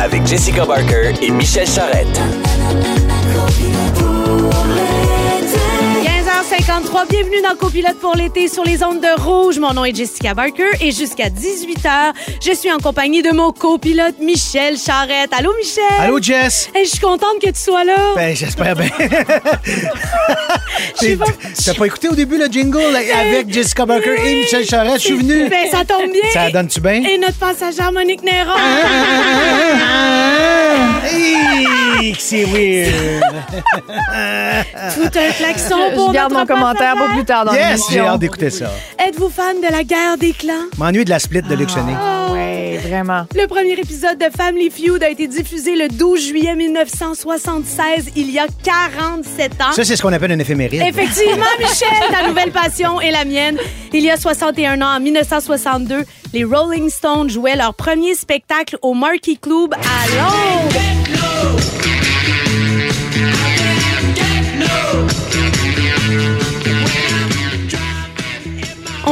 avec Jessica Barker et Michel Charrette. 15h53, bienvenue dans Copilote pour l'été sur les ondes de rouge. Mon nom est Jessica Barker et jusqu'à 18h, je suis en compagnie de mon copilote Michel Charrette. Allô Michel? Allô, Jess? Hey, je suis contente que tu sois là. Ben, j'espère bien. Suis pas- T'as pas écouté au début le jingle là, avec Jessica Barker et Michel Charette? Je suis venu. Ben, ça tombe bien. Ça donne-tu bien? Et notre passagère Monique Néron. Hey, que c'est weird. Tout un klaxon pour Je garde notre mon commentaire pour plus tard dans Yes, j'ai l'émission. hâte d'écouter ça. Êtes-vous fan de la guerre des clans? M'ennuie de la split de Luc Sonnet. Oui, vraiment. Le premier épisode de Family Feud a été diffusé le 12 juillet 1976, il y a 47 ans. Ça, c'est ce qu'on appelle un éphéméride. Effectivement, Michel, ta nouvelle passion est la mienne. Il y a 61 ans, en 1962, les Rolling Stones jouaient leur premier spectacle au Marquee Club à Londres.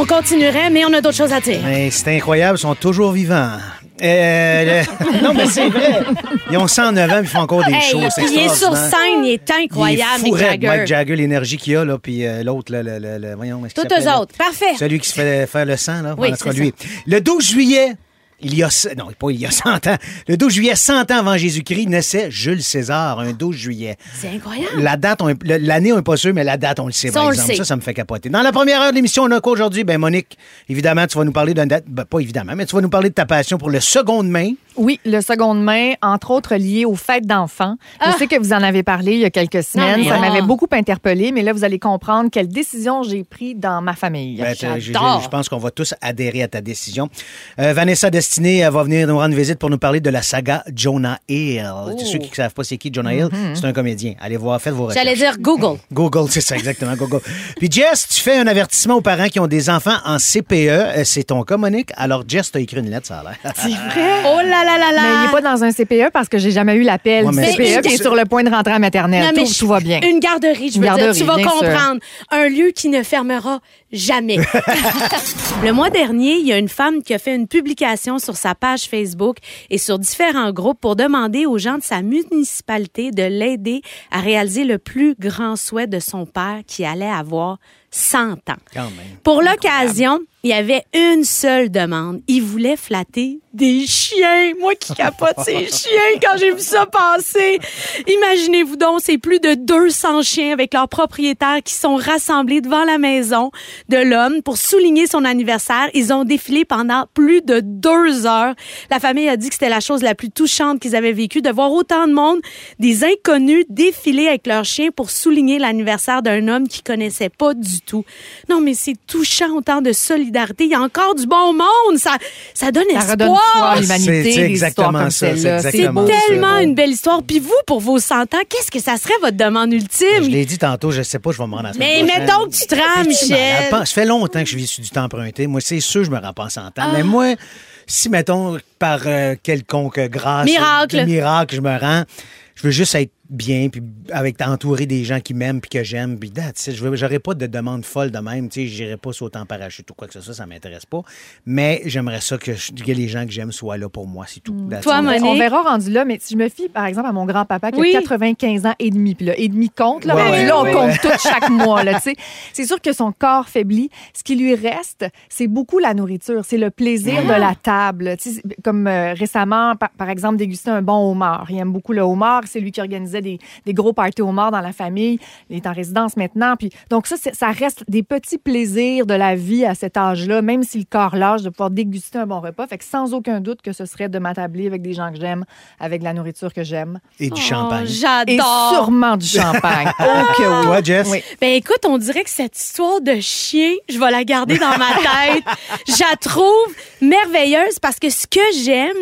Continuerait, mais on a d'autres choses à dire. Mais c'est incroyable, ils sont toujours vivants. Euh, le- Non, mais c'est vrai. Ils ont 109 ans, puis ils font encore des Hey, choses. c'est il est sur scène, il est incroyable, Il est fou Jagger. Mike Jagger, l'énergie qu'il a, là, puis euh, l'autre, là, le, le, le- voyons, s'appelle, eux là? autres. Parfait. Celui qui se fait faire le sang, là. Oui, En tout cas, c'est lui. Le 12 juillet, il y a... Non, pas il y a 100 ans. Le 12 juillet, 100 ans avant Jésus-Christ, naissait Jules César, un 12 juillet. C'est incroyable. La date, l'année, on n'est pas sûr, mais la date, on le sait, Ça, par exemple. sait. Ça, ça me fait capoter. Dans la première heure de l'émission, on a quoi aujourd'hui? Ben, Monique, évidemment, tu vas nous parler d'un date... Ben, pas évidemment, mais tu vas nous parler de ta passion pour le seconde main. Oui, le seconde main, entre autres lié aux fêtes d'enfants. Je sais que vous en avez parlé il y a quelques semaines. ça ah. m'avait beaucoup interpellé, mais là, vous allez comprendre quelle décision j'ai prise dans ma famille. Ben. Je pense qu'on va tous adhérer à ta décision. Euh, Vanessa Destinée va venir nous rendre visite pour nous parler de la saga Jonah Hill. Ceux qui ne savent pas c'est qui Jonah Hill, c'est un comédien. Allez voir, faites vos recherches. J'allais dire Google. Google, c'est ça, exactement, Google. Puis Jess, tu fais un avertissement aux parents qui ont des enfants en CPE. Euh, C'est ton cas, Monique? Alors, Jess, t'as écrit une lettre, ça a l'air. C'est vrai? Oh là là là là. Mais il n'est pas dans un CPE parce que j'ai jamais eu l'appel Ouais, du mais CPE qui est sur le point de rentrer à la maternelle. Non, mais tout, je- tout va bien. Une garderie, je veux Une dire. garderie, Tu vas sûr. comprendre. Un lieu qui ne fermera jamais. le mois dernier, il y a une femme qui a fait une publication sur sa page Facebook et sur différents groupes pour demander aux gens de sa municipalité de l'aider à réaliser le plus grand souhait de son père qui allait avoir 100 ans. Quand même. Pour l'occasion, il y avait une seule demande. Il voulait flatter des chiens. Moi qui capote ces chiens quand j'ai vu ça passer. Imaginez-vous donc, c'est plus de 200 chiens avec leurs propriétaires qui sont rassemblés devant la maison de l'homme pour souligner son anniversaire. Ils ont défilé pendant plus de deux heures. La famille a dit que c'était la chose la plus touchante qu'ils avaient vécue, de voir autant de monde, des inconnus défiler avec leurs chiens pour souligner l'anniversaire d'un homme qu'ils connaissaient pas du tout. Non, mais c'est touchant autant de solidarité. Il y a encore du bon monde. Ça, ça donne Ça espoir. à l'humanité, C'est- exactement ça, c'est ça. tellement une belle histoire. Puis vous, pour vos 100 ans, qu'est-ce que ça serait votre demande Je ultime? l'ai dit tantôt, je sais pas, je vais me rendre à Mais prochaine. mettons que tu te rends, Je Michel. Ça fait longtemps que je vis sur du temps emprunté. Moi, c'est sûr, je me rends pas en 100 ans. Ah. Mais moi, si, mettons, par euh, quelconque grâce, Miracle. miracle, je me rends, je veux juste être bien, puis avec entouré des gens qui m'aiment puis que j'aime, puis j'aurais pas de demande folle de même, tu sais, j'irais pas sauter en parachute ou quoi que ce soit, ça m'intéresse pas. Mais j'aimerais ça que, je- que les gens que j'aime soient là pour moi, c'est tout. That's Toi. Monique? On verra rendu là, mais si je me fie, par exemple, à mon grand-papa qui Oui. a 95 ans et demi, puis là, et demi compte, là, Ouais, rendu ouais, là, on ouais, compte ouais. tout chaque mois, là, tu sais. C'est sûr que son corps faiblit. Ce qui lui reste, c'est beaucoup la nourriture, c'est le plaisir de la table. Tu sais, comme euh, récemment, par, par exemple, déguster un bon homard. Il aime beaucoup le homard. C'est lui qui organisait des, des gros parties homard dans la famille. Il est en résidence maintenant. Puis, donc ça, ça reste des petits plaisirs de la vie à cet âge-là, même si le corps lâche, de pouvoir déguster un bon repas. Fait que sans aucun doute que ce serait de m'attabler avec des gens que j'aime, avec de la nourriture que j'aime. Et du Oh, champagne. Et J'adore. sûrement du champagne. oh que oui. Toi, Jess? Oui. Ben écoute, on dirait que cette histoire de chien, je vais la garder dans ma tête. je la trouve merveilleuse parce que ce que j'aime,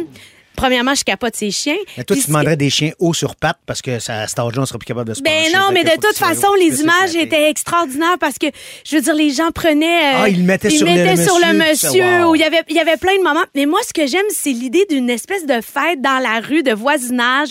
premièrement, je capote ces chiens. Mais toi, Puis tu demanderais des chiens hauts sur pattes parce que ça, à cet âge-là, on sera plus capable de se Ben non, mais de toute façon, haut, les images étaient extraordinaires parce que, je veux dire, les gens prenaient... euh, Ah, ils le mettaient ils sur le mettaient sur le monsieur, wow. où il y avait, il y avait plein de moments. Mais moi, ce que j'aime, c'est l'idée d'une espèce de fête dans la rue, de voisinage,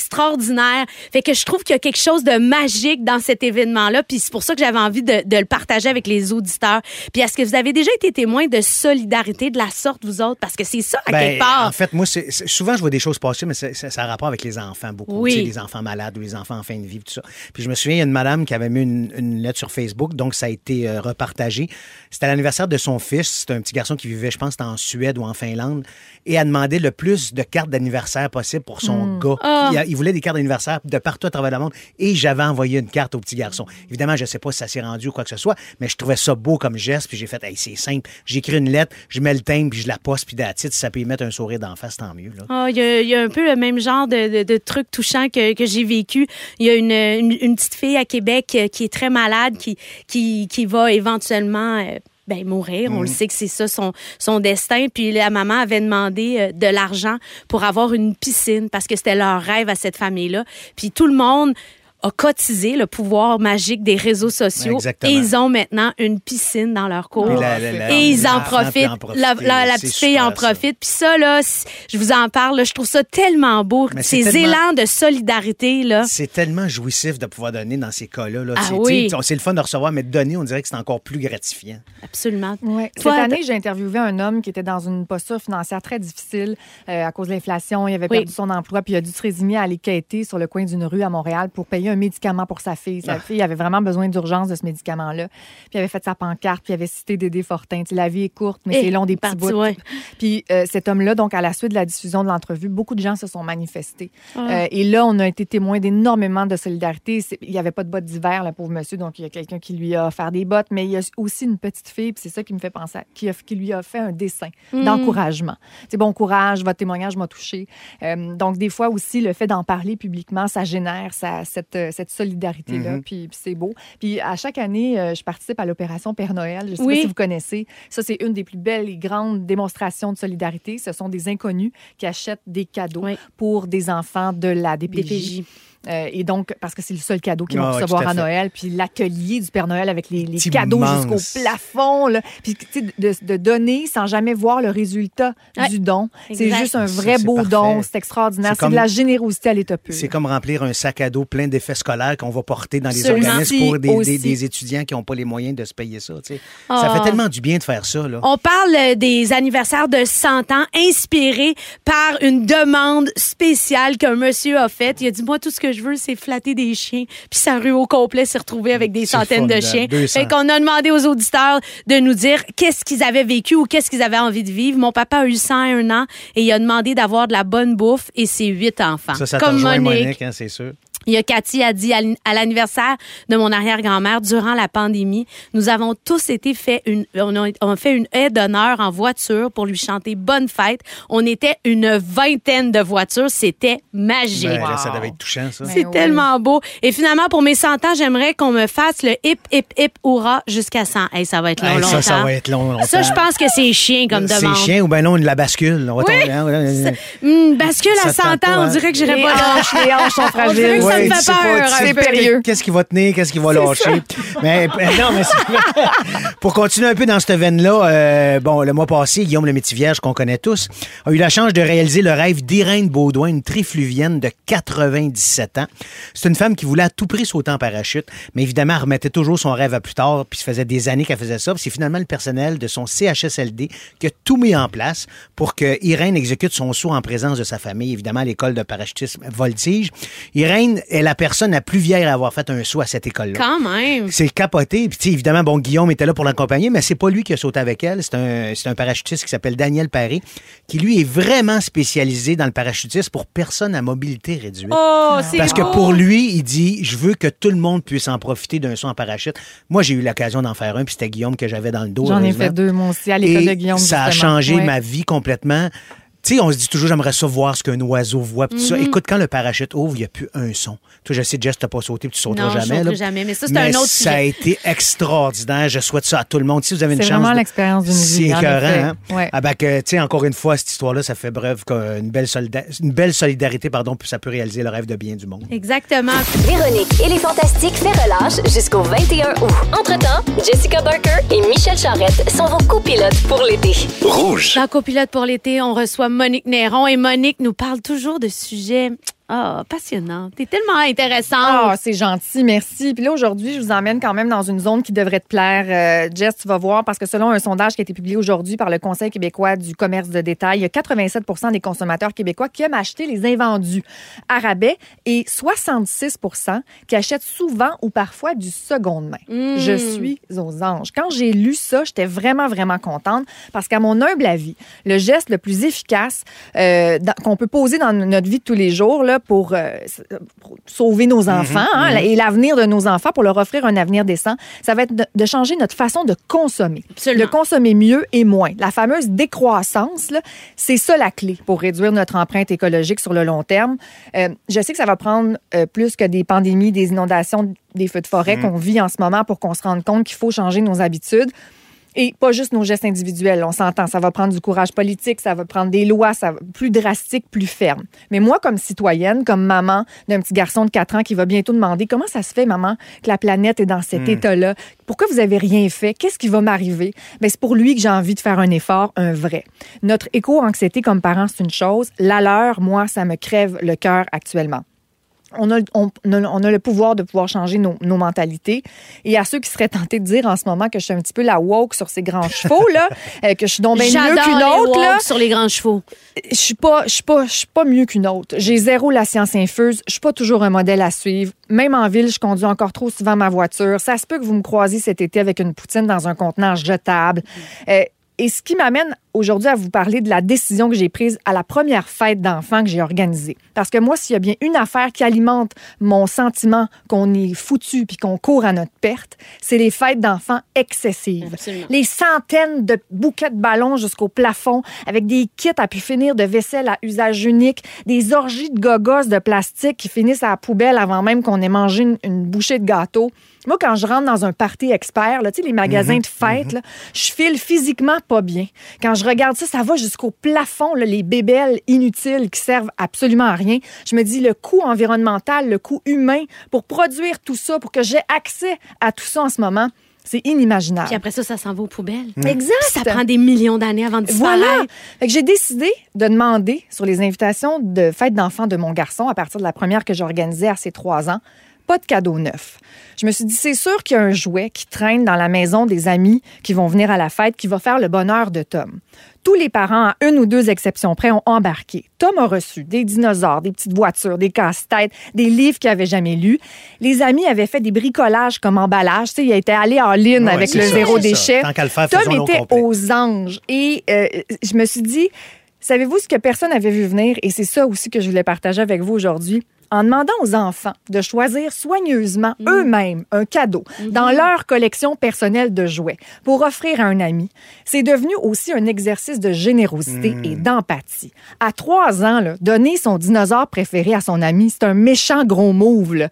d'extraordinaire. Fait que je trouve qu'il y a quelque chose de magique dans cet événement-là. Puis c'est pour ça que j'avais envie de, de le partager avec les auditeurs. Puis est-ce que vous avez déjà été témoin de solidarité de la sorte, vous autres? Parce que c'est ça, à Ben, quelque part. En fait, moi, c'est- souvent, je vois des choses passer, mais ça a rapport avec les enfants beaucoup. Oui. Tu sais, les enfants malades ou les enfants en fin de vie, tout ça. Puis je me souviens, il y a une madame qui avait mis une, une lettre sur Facebook, donc ça a été euh, repartagé. C'était l'anniversaire de son fils. C'était un petit garçon qui vivait, je pense, en Suède ou en Finlande. Et elle demandé le plus de cartes d'anniversaire possible pour son gars. Ah. Il, a- il voulait des cartes d'anniversaire de partout à travers le monde. Et j'avais envoyé une carte au petit garçon. Évidemment, je sais pas si ça s'est rendu ou quoi que ce soit, mais je trouvais ça beau comme geste. Puis j'ai fait, hey, c'est simple. J'écris une lettre, je mets le timbre, puis je la poste, puis d'attitude, si ça peut y mettre un sourire d'en face, tant mieux. Ah, Il y, a, il y a un peu le même genre de, de, de truc touchant que, que j'ai vécu. Il y a une, une, une petite fille à Québec euh, qui est très malade, qui, qui, qui va éventuellement euh, ben, mourir. On le sait que c'est ça son, son destin. Puis la maman avait demandé euh, de l'argent pour avoir une piscine parce que c'était leur rêve à cette famille-là. Puis tout le monde a cotisé le pouvoir magique des réseaux sociaux Exactement. et ils ont maintenant une piscine dans leur cour. Puis la- la- la- Et ils en profitent. La, la- la C'est petite fille en profite. Puis ça, là, je vous en parle, là, je trouve ça tellement beau. Mais Ces tellement- élans de solidarité, là. C'est tellement jouissif de pouvoir donner dans ces cas-là. là. Ah C'est- oui. le fun de recevoir, mais de donner, on dirait que c'est encore plus gratifiant. Absolument. Ouais. Cette Toi, année, j'ai interviewé un homme qui était dans une posture financière très difficile euh, à cause de l'inflation. Il avait Oui. perdu son emploi, puis il a dû se résigner à aller quêter sur le coin d'une rue à Montréal pour payer un médicament pour sa fille. Sa Ah. fille avait vraiment besoin d'urgence de ce médicament-là. Puis il avait fait sa pancarte, puis il avait cité Dédé Fortin. Tu sais, la vie est courte, mais c'est long des petits bouts. ouais. Puis euh, cet homme-là, donc à la suite de la diffusion de l'entrevue, beaucoup de gens se sont manifestés. Ah. Euh, et là, on a été témoin d'énormément de solidarité. Il n'y avait pas de bottes d'hiver, le pauvre monsieur, donc il y a quelqu'un qui lui a offert des bottes, mais il y a aussi une petite fille, puis c'est ça qui me fait penser, à- qui, a- qui lui a fait un dessin Hmm. d'encouragement. C'est bon courage, votre témoignage m'a touché. Euh, donc des fois aussi, le fait d'en parler publiquement, ça génère ça, cette, cette solidarité-là, Mm-hmm. puis, puis c'est beau. Puis à chaque année, euh, je participe à l'opération Père Noël. Je ne sais Oui. pas si vous connaissez. Ça, c'est une des plus belles et grandes démonstrations de solidarité. Ce sont des inconnus qui achètent des cadeaux Oui. pour des enfants de la DPJ. DPJ. Euh, et donc, parce que c'est le seul cadeau qu'ils vont recevoir à. Noël, puis l'atelier du Père Noël avec les, cadeaux jusqu'au plafond. Là. Puis, tu sais, de, de donner sans jamais voir le résultat Ouais, du don. C'est juste un vrai beau parfait. don. C'est extraordinaire. C'est de la générosité à l'état pur. C'est comme remplir un sac à dos plein d'effets scolaires qu'on va porter dans les Absolument. organismes pour des, des- étudiants qui n'ont pas les moyens de se payer ça. tu sais. Ça Ah. fait tellement du bien de faire ça. Là. On parle euh, des anniversaires de 100 ans inspirés par une demande spéciale qu'un monsieur a faite. Il a dit, moi, tout ce que je veux, c'est flatter des chiens. Puis sa rue au complet s'est retrouvée avec des centaines de chiens. 200. Fait qu'on a demandé aux auditeurs de nous dire qu'est-ce qu'ils avaient vécu ou qu'est-ce qu'ils avaient envie de vivre. Mon papa a eu 101 ans et il a demandé d'avoir de la bonne bouffe et ses huit enfants. Ça, ça Comme. Monique, hein, c'est sûr. Il y a Cathy a dit à l'anniversaire de mon arrière-grand-mère durant la pandémie, nous avons tous été fait une on a, on a fait une aide d'honneur en voiture pour lui chanter bonne fête. On était une vingtaine de voitures, c'était magique. Ben, Wow. ça devait être touchant, ça. Ben C'est oui. tellement beau. Et finalement, pour mes 100 ans, j'aimerais qu'on me fasse le hip, hip, hip, hurrah jusqu'à 100. Hey, ça va être long, Hey, longtemps. ça, ça va être long, longtemps. Ça, je pense que c'est chien comme C'est demande. chien ou ben non, la bascule. On va tomber, hein. Hum, bascule à Ça 100 te ans, on dirait que j'irais pas les hanches sont fragiles. Ça me fait peur, périlleux. Qu'est-ce qui va tenir, qu'est-ce qui va lâcher? Mais non, mais c'est- pour continuer un peu dans cette veine-là, euh, bon, le mois passé, Guillaume le Métivierge, qu'on connaît tous, a eu la chance de réaliser le rêve d'Irène Baudouin, une trifluvienne de 97 ans. C'est une femme qui voulait à tout prix sauter en parachute, mais évidemment, elle remettait toujours son rêve à plus tard, puis ça faisait des années qu'elle faisait ça. C'est finalement le personnel de son CHSLD qui a tout mis en place pour que Irène exécute son saut en présence de sa famille, évidemment, à l'école de parachutisme Voltige. Irène est la personne la plus vieille à avoir fait un saut à cette école-là. Quand même. C'est capoté. Puis, tu sais, évidemment, bon, Guillaume était là pour l'accompagner, mais c'est pas lui qui a sauté avec elle. C'est un, c'est un parachutiste qui s'appelle Daniel Paré, qui lui est vraiment spécialisé dans le parachutisme pour personnes à mobilité réduite. Oh, c'est Parce que beau. pour lui, il dit Je veux que tout le monde puisse en profiter d'un saut en parachute. Moi, j'ai eu l'occasion d'en faire un, puis c'était Guillaume que j'avais dans le dos. J'en ai fait deux, moi aussi, à l'école Et de Guillaume. ça a justement. changé Ouais. ma vie complètement. Tu sais, on se dit toujours, j'aimerais ça voir ce qu'un oiseau voit. pis tout ça. Mm-hmm. Écoute, quand le parachute ouvre, il n'y a plus un son. Toi, je sais, Jess, t'as pas sauté, puis tu sauteras Non, je jamais. là. jamais, mais ça, c'est un autre ça a été extraordinaire. Je souhaite ça à tout le monde. Si vous avez une C'est chance. vraiment de- l'expérience d'une vie, C'est écœurant, hein? Ouais. Ah ben que, tu sais, encore une fois, cette histoire-là, ça fait bref qu'une belle, solida- une belle solidarité, pardon, puis ça peut réaliser le rêve de bien du monde. Exactement. Véronique et les Fantastiques fait relâche jusqu'au 21 août. Entre-temps, Jessica Barker et Michel Charrette sont vos copilotes pour l'été. Rouge. Dans Copilote pour l'été, on reçoit Monique Néron. Et Monique nous parle toujours de sujets Ah, passionnant. T'es tellement intéressante. Ah, c'est gentil, merci. Puis là, aujourd'hui, je vous emmène quand même dans une zone qui devrait te plaire. Euh, Jess, tu vas voir, parce que selon un sondage qui a été publié aujourd'hui par le Conseil québécois du commerce de détail, il y a 87% des consommateurs québécois qui aiment acheter les invendus à rabais et 66% qui achètent souvent ou parfois du seconde main. Je suis aux anges. Quand j'ai lu ça, j'étais vraiment, vraiment contente parce qu'à mon humble avis, le geste le plus efficace euh, qu'on peut poser dans notre vie de tous les jours là, pour, euh, s- pour sauver nos enfants hein, et l'avenir de nos enfants, pour leur offrir un avenir décent, ça va être de, de changer notre façon de consommer. Absolument. De consommer mieux et moins. La fameuse décroissance, là, c'est ça la clé pour réduire notre empreinte écologique sur le long terme. Euh, je sais que ça va prendre euh, plus que des pandémies, des inondations, des feux de forêt qu'on vit en ce moment pour qu'on se rende compte qu'il faut changer nos habitudes. Et pas juste nos gestes individuels, on s'entend. Ça va prendre du courage politique, ça va prendre des lois ça va, plus drastiques, plus fermes. Mais moi, comme citoyenne, comme maman d'un petit garçon de 4 ans qui va bientôt demander comment ça se fait, maman, que la planète est dans cet état-là, pourquoi vous avez rien fait, qu'est-ce qui va m'arriver? Ben, c'est pour lui que j'ai envie de faire un effort, un vrai. Notre éco-anxiété comme parents, c'est une chose. La leur, moi, ça me crève le cœur actuellement on a, on, on a le pouvoir de pouvoir changer nos, nos mentalités. Et à ceux qui seraient tentés de dire en ce moment que je suis un petit peu la woke sur ces grands chevaux, là, euh, que je suis donc bien mieux qu'une les autre, là, sur les grands chevaux. je suis pas, je suis pas, je suis pas mieux qu'une autre. J'ai zéro la science infuse. Je suis pas toujours un modèle à suivre. Même en ville, je conduis encore trop souvent ma voiture. Ça se peut que vous me croisiez cet été avec une poutine dans un contenant jetable. Euh, et ce qui m'amène aujourd'hui à vous parler de la décision que j'ai prise à la première fête d'enfants que j'ai organisée. Parce que moi, s'il y a bien une affaire qui alimente mon sentiment qu'on est foutu puis qu'on court à notre perte, c'est les fêtes d'enfants excessives. Absolument. Les centaines de bouquets de ballons jusqu'au plafond, avec des kits à pu finir de vaisselle à usage unique, des orgies de gogos de plastique qui finissent à la poubelle avant même qu'on ait mangé une, une bouchée de gâteau. Moi, quand je rentre dans un party expert, là, tu sais, les magasins de fêtes, là, je file physiquement pas bien. Quand je regarde ça, ça va jusqu'au plafond, là, les bébelles inutiles qui servent absolument à rien. Je me dis, le coût environnemental, le coût humain pour produire tout ça, pour que j'ai accès à tout ça en ce moment, c'est inimaginable. Puis après ça, ça s'en va aux poubelles. Exact. Ça prend des millions d'années avant de disparaître. Voilà. J'ai décidé de demander sur les invitations de fête d'enfants de mon garçon à partir de la première que j'ai organisée à ses trois ans, pas de cadeau neuf. Je me suis dit, c'est sûr qu'il y a un jouet qui traîne dans la maison des amis qui vont venir à la fête qui va faire le bonheur de Tom. Tous les parents, à une ou deux exceptions près, ont embarqué. Tom a reçu des dinosaures, des petites voitures, des casse-têtes, des livres qu'il n'avait jamais lus. Les amis avaient fait des bricolages comme emballage. Tu sais, il été allé en ligne Ouais, avec le ça, zéro déchet. Faire, Tom était aux anges. Et euh, je me suis dit, savez-vous ce que personne n'avait vu venir? Et c'est ça aussi que je voulais partager avec vous aujourd'hui. En demandant aux enfants de choisir soigneusement eux-mêmes un cadeau dans leur collection personnelle de jouets pour offrir à un ami, c'est devenu aussi un exercice de générosité et d'empathie. À trois ans, là, donner son dinosaure préféré à son ami, c'est un méchant gros move. là.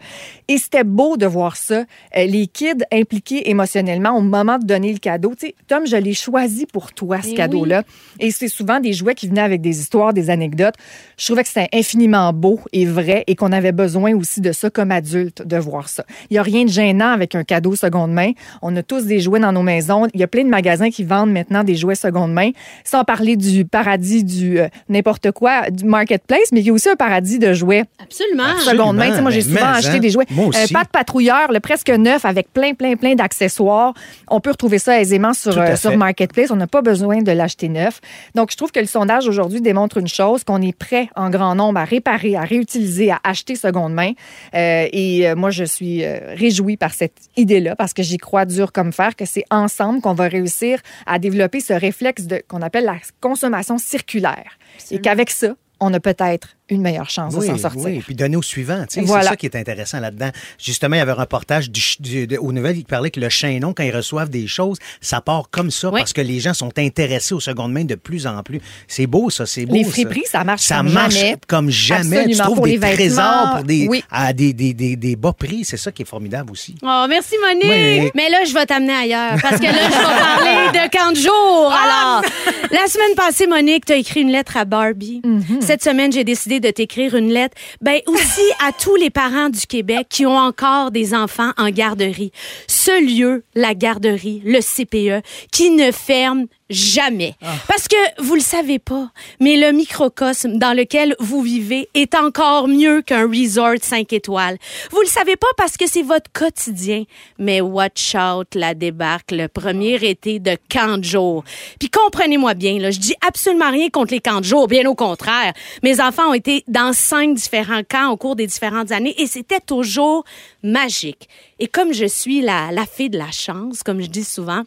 Et c'était beau de voir ça. Euh, les kids impliqués émotionnellement au moment de donner le cadeau. Tu sais, Tom, je l'ai choisi pour toi, ce Eh cadeau-là. Et c'est souvent des jouets qui venaient avec des histoires, des anecdotes. Je trouvais que c'était infiniment beau et vrai et qu'on avait besoin aussi de ça comme adulte, de voir ça. Il n'y a rien de gênant avec un cadeau seconde main. On a tous des jouets dans nos maisons. Il y a plein de magasins qui vendent maintenant des jouets seconde main, sans parler du paradis du euh, n'importe quoi, du marketplace, mais il y a aussi un paradis de jouets Absolument. Absolument. seconde main. Moi, j'ai souvent mais, acheté hein? des jouets. Moi aussi. pas de patrouilleur, le presque neuf, avec plein, plein, plein d'accessoires. On peut retrouver ça aisément sur, euh, sur Marketplace. On n'a pas besoin de l'acheter neuf. Donc, je trouve que le sondage aujourd'hui démontre une chose, qu'on est prêt en grand nombre à réparer, à réutiliser, à acheter seconde main. Euh, et euh, moi, je suis euh, réjouie par cette idée-là parce que j'y crois dur comme fer que c'est ensemble qu'on va réussir à développer ce réflexe de qu'on appelle la consommation circulaire. Et qu'avec ça, on a peut-être une meilleure chance de s'en sortir. oui, puis donner au suivant. tu Voilà. C'est ça qui est intéressant là-dedans. Justement, il y avait un reportage du, du- de- aux nouvelles qui parlait que le chaînon, quand ils reçoivent des choses, ça part comme ça Oui. parce que les gens sont intéressés aux secondes mains de plus en plus. C'est beau, ça, c'est beau. Les ça. friperies, ça marche Ça comme marche jamais. comme jamais. Tu Absolument. trouves Pour des les trésors vêtements, pour des, oui. à des, des, des, des bas prix. C'est ça qui est formidable aussi. Oh, merci Monique. Oui. Mais là, je vais t'amener ailleurs parce que là, je vais parler de camp de jour. Ah! Alors, la semaine passée, Monique, tu as écrit une lettre à Barbie. Mm-hmm. Cette semaine, j'ai décidé de t'écrire une lettre. Ben aussi à tous les parents du Québec qui ont encore des enfants en garderie. Ce lieu, la garderie, le CPE, qui ne ferme jamais. Parce que vous le savez pas, mais le microcosme dans lequel vous vivez est encore mieux qu'un resort 5 étoiles. Vous le savez pas parce que c'est votre quotidien. Mais watch out, la débarque le premier été de camp de jour. Puis comprenez-moi bien, là, je dis absolument rien contre les camps de jour, bien au contraire. Mes enfants ont été dans cinq différents camps au cours des différentes années et c'était toujours magique. Et comme je suis la, la fille de la chance, comme je dis souvent,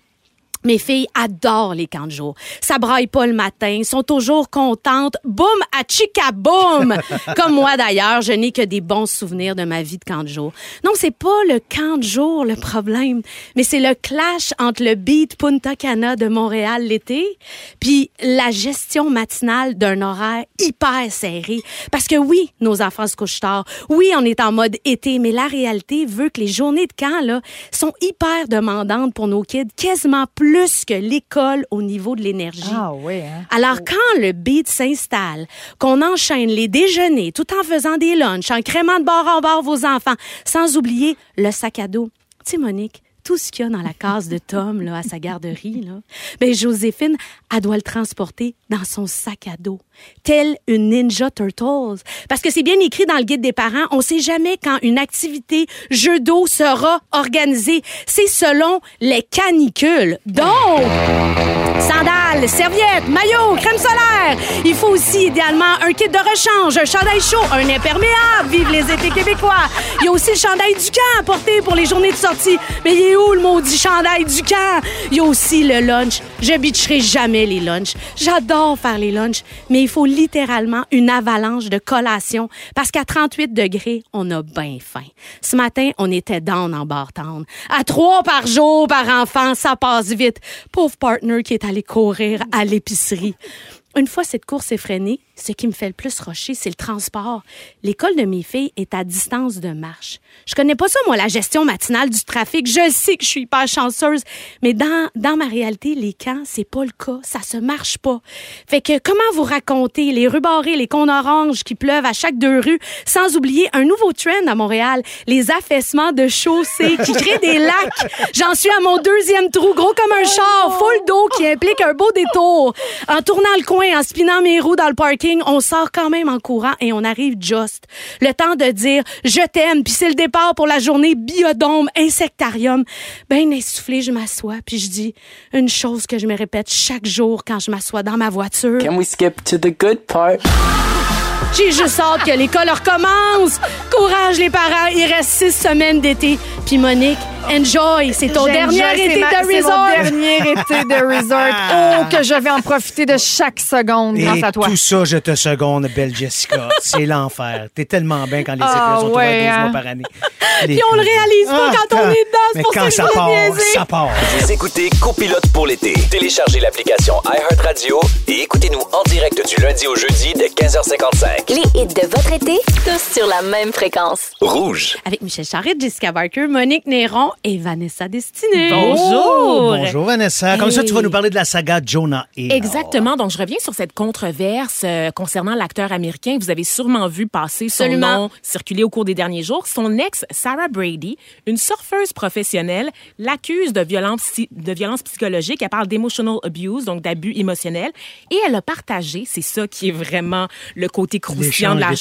mes filles adorent les camps de jour. Ça braille pas le matin, sont toujours contentes. Boum, à chica boum! Comme moi d'ailleurs, je n'ai que des bons souvenirs de ma vie de camp de jour. Non, c'est pas le camp de jour le problème, mais c'est le clash entre le beat Punta Cana de Montréal l'été, puis la gestion matinale d'un horaire hyper serré. Parce que oui, nos enfants se couchent tard. Oui, on est en mode été, mais la réalité veut que les journées de camp là sont hyper demandantes pour nos kids, quasiment plus que l'école au niveau de l'énergie. Ah oui, hein? Alors, quand le beat s'installe, qu'on enchaîne les déjeuners tout en faisant des lunchs, en crémant de bord en bord vos enfants, sans oublier le sac à dos. Tu sais, Monique, tout ce qu'il y a dans la case de Tom là, à sa garderie, là, ben Joséphine, elle doit le transporter dans son sac à dos, tel une Ninja Turtles. Parce que c'est bien écrit dans le guide des parents, on sait jamais quand une activité jeu d'eau sera organisée. C'est selon les canicules. Donc, sandales, serviettes, maillot, crème solaire. Il faut aussi idéalement un kit de rechange, un chandail chaud, un imperméable. Vive les étés québécois. Il y a aussi le chandail du camp à porter pour les journées de sortie. Mais il est où le maudit chandail du camp? Il y a aussi le lunch. Je bitcherai jamais les lunchs. J'adore faire les lunchs, mais il faut littéralement une avalanche de collations parce qu'à 38 degrés, on a bien faim. Ce matin, on était down en bartende. À trois par jour par enfant, ça passe vite. Pauvre partner qui est allé courir à l'épicerie. Une fois cette course effrénée, ce qui me fait le plus rocher, c'est le transport. L'école de mes filles est à distance de marche. Je connais pas ça, moi, la gestion matinale du trafic. Je sais que je suis pas chanceuse, mais dans, dans ma réalité, les camps, c'est pas le cas. Ça se marche pas. Fait que comment vous raconter les rues barrées, les cônes oranges qui pleuvent à chaque deux rues, sans oublier un nouveau trend à Montréal, les affaissements de chaussées qui créent des lacs. J'en suis à mon deuxième trou, gros comme un char, full d'eau qui implique un beau détour. En tournant le coin, en spinant mes roues dans le parking, on sort quand même en courant et on arrive juste. Le temps de dire je t'aime, puis c'est le départ pour la journée biodôme, insectarium. Ben essoufflé, je m'assois, puis je dis une chose que je me répète chaque jour quand je m'assois dans ma voiture. Can we skip to the good part? J'ai juste hâte que l'école recommence. Courage les parents, il reste six semaines d'été. Puis Monique, enjoy, c'est ton dernier c'est été ma- de c'est resort. mon dernier été de resort. Oh, que je vais en profiter de chaque seconde grâce à toi. tout ça, je te seconde, belle Jessica. C'est l'enfer. T'es tellement bien quand les Ah, sont ouverts ouais, 12 hein. mois par année. Puis on le réalise pas quand on est dedans, c'est Mais pour ça quand que ça voulais part, ça part. Vous écoutez Copilote pour l'été. Téléchargez l'application iHeartRadio et écoutez-nous en direct du lundi au jeudi de 15h55. Les hits de votre été, tous sur la même fréquence. Rouge. Avec Michel Charette, Jessica Barker, Monique Néron et Vanessa Destinée. Bonjour. Bonjour Vanessa. Comme ça, tu vas Hey. nous parler de la saga Jonah Hill. Exactement. Donc, je reviens sur cette controverse euh, concernant l'acteur américain. Vous avez sûrement vu passer son Absolument. nom circuler au cours des derniers jours. Son ex, Sarah Brady, une surfeuse professionnelle, l'accuse de violence, de violence psychologique. Elle parle d'emotional abuse, donc d'abus émotionnels. Et elle a partagé, c'est ça qui est vraiment le côté croustillant de la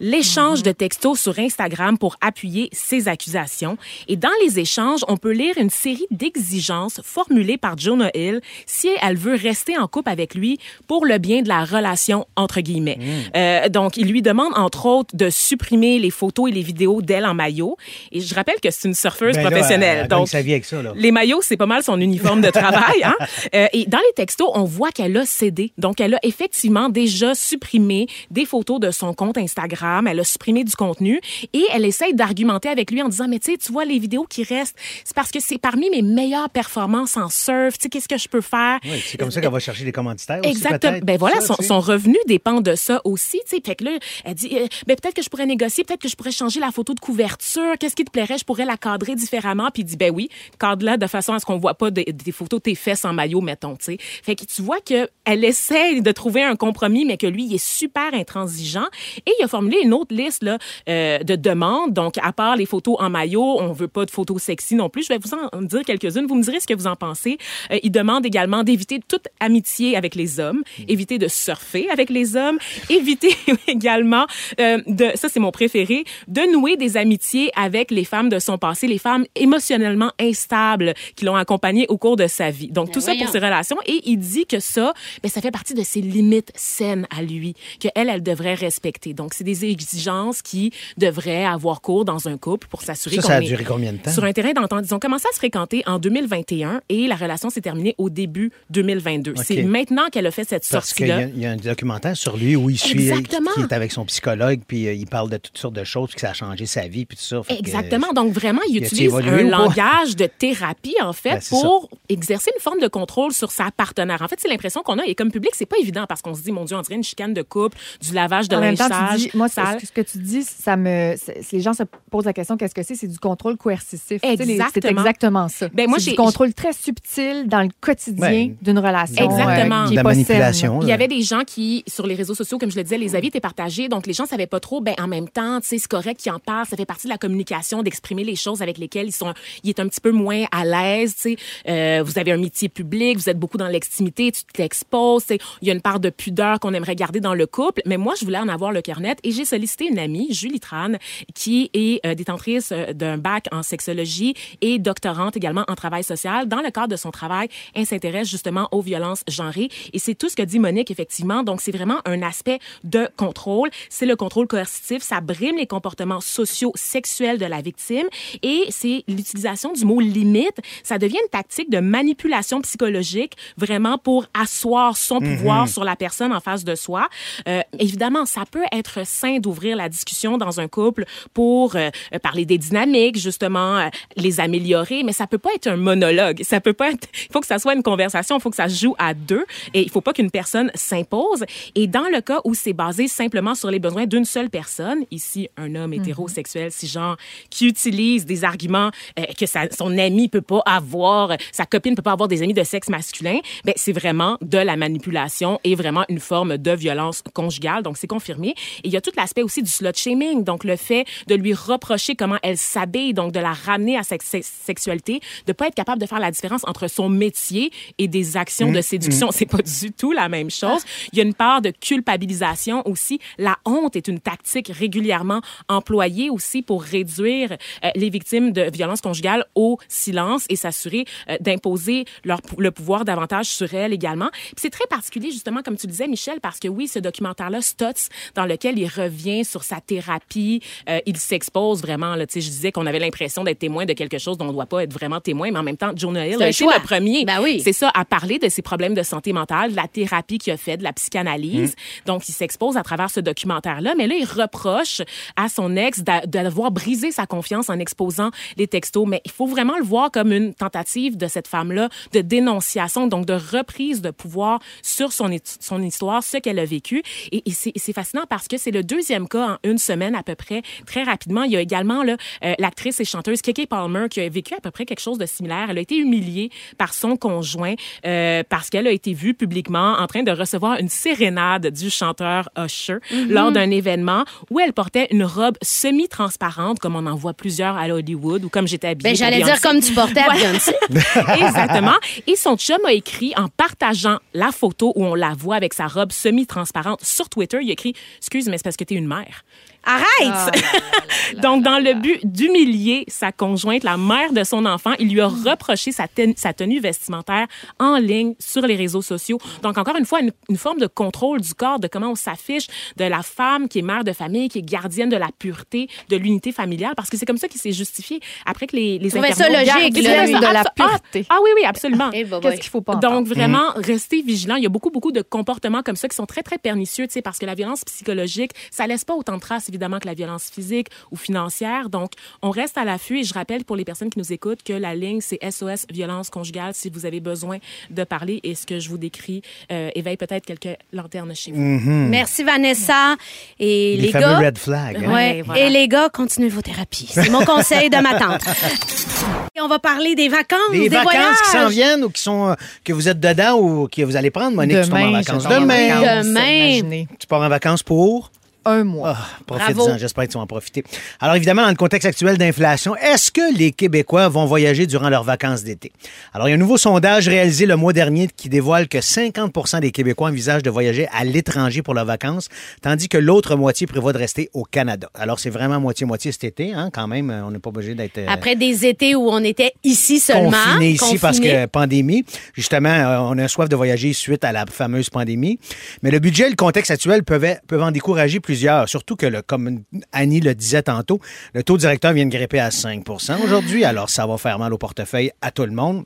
L'échange chose, de textos sur Instagram pour appuyer ses accusations. Et dans les échanges, on peut lire une série d'exigences formulées par Jonah Hill si elle veut rester en couple avec lui pour le bien de la relation entre guillemets. Euh, donc, il lui demande entre autres de supprimer les photos et les vidéos d'elle en maillot. Et je rappelle que c'est une surfeuse Ben là, professionnelle. elle gagne donc, sa vie avec ça, là. les maillots, c'est pas mal son uniforme de travail. Hein? Euh, et dans les textos, on voit qu'elle a cédé. Donc, elle a effectivement déjà supprimé des photos de son compte Instagram. Elle a supprimé du contenu et elle essaye d'argumenter avec lui en disant, mais tu sais, tu vois, les vidéos qui restent, c'est parce que c'est parmi mes meilleures performances en surf. Tu sais, qu'est-ce que je peux faire? Oui, c'est comme ça qu'elle va chercher des commanditaires Exactement. Ben voilà, Ça, son, revenu dépend de ça aussi. Tu sais, fait que là, elle dit, euh, ben peut-être que je pourrais négocier, peut-être que je pourrais changer la photo de couverture. Qu'est-ce qui te plairait? Je pourrais la cadrer différemment. Puis il dit, ben oui, cadre-la de façon à ce qu'on voit pas des, des photos de tes fesses en maillot, mettons. Tu sais, fait que tu vois que elle essaie de trouver un compromis, mais que lui, il est super intransigeant. Et il a formulé une autre liste là euh, de demandes. Donc, à part les photos en maillot, on veut pas de photos sexy non plus. Je vais vous en dire quelques-unes. Vous me direz ce que vous en pensez. Euh, il demande également d'éviter toute amitié avec les hommes, éviter de surfer avec les hommes, éviter également euh, de, ça c'est mon préféré, de nouer des amitiés avec les femmes de son passé, les femmes émotionnellement instables qui l'ont accompagné au cours de sa vie. Donc tout ça pour ses relations et il dit que ça, ben, ça fait partie de ses limites saines à lui, que elle, elle devrait respecter. Donc c'est des exigences qui devraient avoir cours dans un couple pour s'assurer Ça, qu'on ça a est duré combien de temps? sur un terrain d'entente. Ils ont commencé à se fréquenter en 2021 et la relation s'est terminée au début 2022. C'est maintenant qu'elle a fait cette Parce qu'il y, sortie-là. a- il y a un documentaire sur lui où il suit, Exactement. qui est avec son psychologue, puis euh, il parle de toutes sortes de choses, puis que ça a changé sa vie, puis tout ça. Que, Exactement. Donc, vraiment, il utilise un langage de thérapie, en fait, Ben, pour exercer une forme de contrôle sur sa partenaire. En fait, c'est l'impression qu'on a. Et comme public, c'est pas évident parce qu'on se dit, mon Dieu, on dirait une chicane de couple, du lavage de En même linge temps, tu sale. dis, moi, ce sale. ce que tu dis, ça me, c'est- les gens se posent la question, qu'est-ce que c'est? C'est du contrôle coercitif. Les- C'est Exactement. exactement ça. Ben, moi, c'est j'ai- du contrôle très subtil dans le quotidien Ouais. d'une relation. Exactement. euh, qui est la manipulation. Il y avait des gens qui, sur les réseaux sociaux, comme je le disais, les avis étaient partagés. Donc, les gens savaient pas trop, ben, en même temps, tu sais, c'est correct qu'ils en parlent. Ça fait partie de la communication, d'exprimer les choses avec lesquelles ils sont, ils est un petit peu moins à l'aise, tu sais. Euh, vous avez un métier public, vous êtes beaucoup dans l'extimité, tu t'exposes. Il y a une part de pudeur qu'on aimerait garder dans le couple. Mais moi, je voulais en avoir le cœur net et j'ai sollicité une amie, Julie Tran, qui est euh, détentrice euh, d'un bac en sexologie et doctorante également en travail social. Dans le cadre de son travail, elle s'intéresse justement aux violences genrées et c'est tout ce que dit Monique effectivement. Donc c'est vraiment un aspect de contrôle. C'est le contrôle coercitif, ça brime les comportements sociaux sexuels de la victime et c'est l'utilisation du mot limite. Ça devient une tactique de manipulation psychologique vraiment pour asseoir son pouvoir sur la personne en face de soi. Euh, évidemment, ça peut être sain d'ouvrir la discussion dans un couple pour euh, euh, parler des dynamiques, justement, euh, les améliorer, mais ça peut pas être un monologue. Ça peut pas être, il faut que ça soit une conversation, il faut que ça se joue à deux et il faut pas qu'une personne s'impose. Et dans le cas où c'est basé simplement sur les besoins d'une seule personne, ici, un homme hétérosexuel, cisgenre, qui utilise des arguments euh, que sa- son ami peut pas avoir, sa copine peut pas avoir des amis de sexe masculin, ben, c'est vraiment de la manipulation et vraiment une forme de violence conjugale. Donc, c'est confirmé. Et il y a tout l'aspect aussi du slut shaming. Donc, le fait de lui reprocher comment elle s'habille, donc de la ramener à sa sex- sexualité, de pas être capable de faire la différence entre son métier et des actions de séduction. C'est pas du tout la même chose. Il y a une part de culpabilisation aussi. La honte est une tactique régulièrement employée aussi pour réduire euh, les victimes de violences conjugales au silence et s'assurer euh, d'imposer leur le pouvoir davantage sur elles également. C'est très particulier justement comme tu disais Michel parce que oui, ce documentaire-là Stutz dans lequel il revient sur sa thérapie, euh, il s'expose vraiment là, tu sais je disais qu'on avait l'impression d'être témoin de quelque chose dont on ne doit pas être vraiment témoin, mais en même temps Jonah Hill a été le premier. Ben oui. C'est ça à parler de ses problèmes de santé mentale, de la thérapie qu'il a fait, de la psychanalyse. Donc il s'expose à travers ce documentaire-là, mais là il reproche à son ex d'a- d'avoir brisé sa confiance en exposant les textos, mais il faut vraiment le voir comme une tentative de cette femme-là de dénonciation, donc de reprise de pouvoir sur son, histoire, ce qu'elle a vécu. Et, et c'est c'est fascinant parce que c'est le deuxième cas en une semaine à peu près, très rapidement. Il y a également là, euh, l'actrice et chanteuse Keke Palmer qui a vécu à peu près quelque chose de similaire. Elle a été humiliée par son conjoint euh, parce qu'elle a été vue publiquement en train de recevoir une sérénade du chanteur Usher lors d'un événement où elle portait une robe semi-transparente, comme on en voit plusieurs à Hollywood, ou comme j'étais habillée. Ben, j'allais dire comme tu portais à. Beyoncé. Exactement. Et son chum a écrit en partageant la photo où on la voit avec sa robe semi-transparente sur Twitter, il écrit "Excuse mais c'est parce que t'es une mère." Arrête! Donc, dans le but d'humilier sa conjointe, la mère de son enfant, il lui a reproché sa, ten- sa tenue vestimentaire en ligne sur les réseaux sociaux. Donc, encore une fois, une, une forme de contrôle du corps, de comment on s'affiche, de la femme qui est mère de famille, qui est gardienne de la pureté, de l'unité familiale, parce que c'est comme ça qu'il s'est justifié après que les, les trouvais ça logique, ça De la abso- pureté. Ah, ah oui, oui, absolument. Eh, Qu'est-ce qu'il faut pas Donc, entendre? vraiment, rester vigilant. Il y a beaucoup, beaucoup de comportements comme ça qui sont très, très pernicieux, tu sais, parce que la violence psychologique, ça laisse pas autant de traces, évidemment, que la violence physique ou financière. Donc, on reste à l'affût et je rappelle pour les personnes qui nous écoutent que la ligne, c'est SOS violence conjugale si vous avez besoin de parler et ce que je vous décris euh, éveille peut-être quelques lanternes chez vous. Merci Vanessa. Et les, Les fameux gars. red flags. hein? Ouais. Voilà. Et les gars, continuez vos thérapies. C'est mon conseil de ma tante. Et on va parler des vacances, Les des vacances voyages. qui s'en viennent ou qui sont euh, que vous êtes dedans ou que vous allez prendre, Monique, tu tombes en Demain, vacances demain. Demain. imaginez. Tu pars en vacances pour? Un mois. Profite-en, Bravo. j'espère que tu vas en profiter. Alors évidemment, dans le contexte actuel d'inflation, est-ce que les Québécois vont voyager durant leurs vacances d'été? Alors il y a un nouveau sondage réalisé le mois dernier qui dévoile que 50% des Québécois envisagent de voyager à l'étranger pour leurs vacances, tandis que l'autre moitié prévoit de rester au Canada. Alors c'est vraiment moitié-moitié cet été, hein, quand même. On n'est pas obligé d'être... euh, Après des étés où on était ici seulement. confiné ici parce que pandémie. Justement, euh, on a soif de voyager suite à la fameuse pandémie. Mais le budget et le contexte actuel peuvent, peuvent en décourager Surtout que, comme Annie le disait tantôt, le taux directeur vient de grimper à 5% aujourd'hui. Alors, ça va faire mal au portefeuille à tout le monde.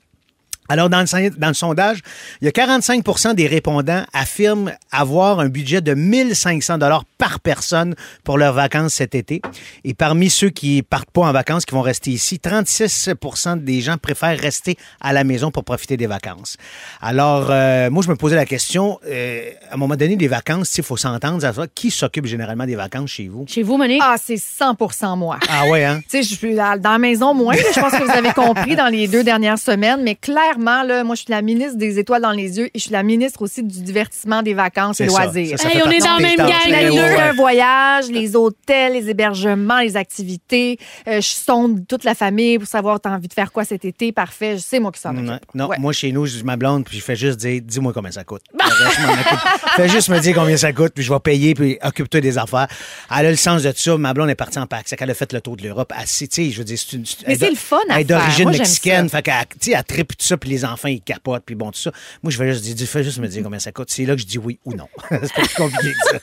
Alors, dans le, dans le sondage, il y a 45% des répondants affirment avoir un budget de 1500 dollars par personne pour leurs vacances cet été. Et parmi ceux qui partent pas en vacances, qui vont rester ici, 36% des gens préfèrent rester à la maison pour profiter des vacances. Alors, euh, moi, je me posais la question, euh, à un moment donné, des vacances, il faut s'entendre à ça. Qui s'occupe généralement des vacances chez vous? Chez vous, Monique? Ah, c'est 100% moi. Ah ouais, hein? Tu sais, je suis dans dans la maison moins, je pense que vous avez compris dans les deux dernières semaines, mais clairement, là, moi, je suis la ministre des étoiles dans les yeux et je suis la ministre aussi du divertissement des vacances et ça. loisirs. Ça, ça Hey, fait on est dans tes même gang, d'un voyage, les hôtels, les hébergements, les activités. Euh, je sonde toute la famille pour savoir t'as envie de faire quoi cet été? Parfait, je sais moi qui s'en occupe. Non, non, Ouais. moi chez nous, je dis ma blonde, puis je fais juste dire, dis-moi combien ça coûte. Le. Fais juste me dire combien ça coûte, puis je vais payer, puis occupe-toi des affaires. Elle a le sens de ça. Ma blonde est partie en Pâques, c'est qu'elle a fait le tour de l'Europe. Sais, je veux dire, c'est une. Mais elle c'est est- le fun à Elle est d'origine Moi, j'aime mexicaine, fait qu'elle, elle tripe tout ça, les enfants ils capotent, puis bon tout ça. Moi, je vais juste me dire combien ça coûte. C'est là que je dis oui ou non. c'est pas plus compliqué que ça.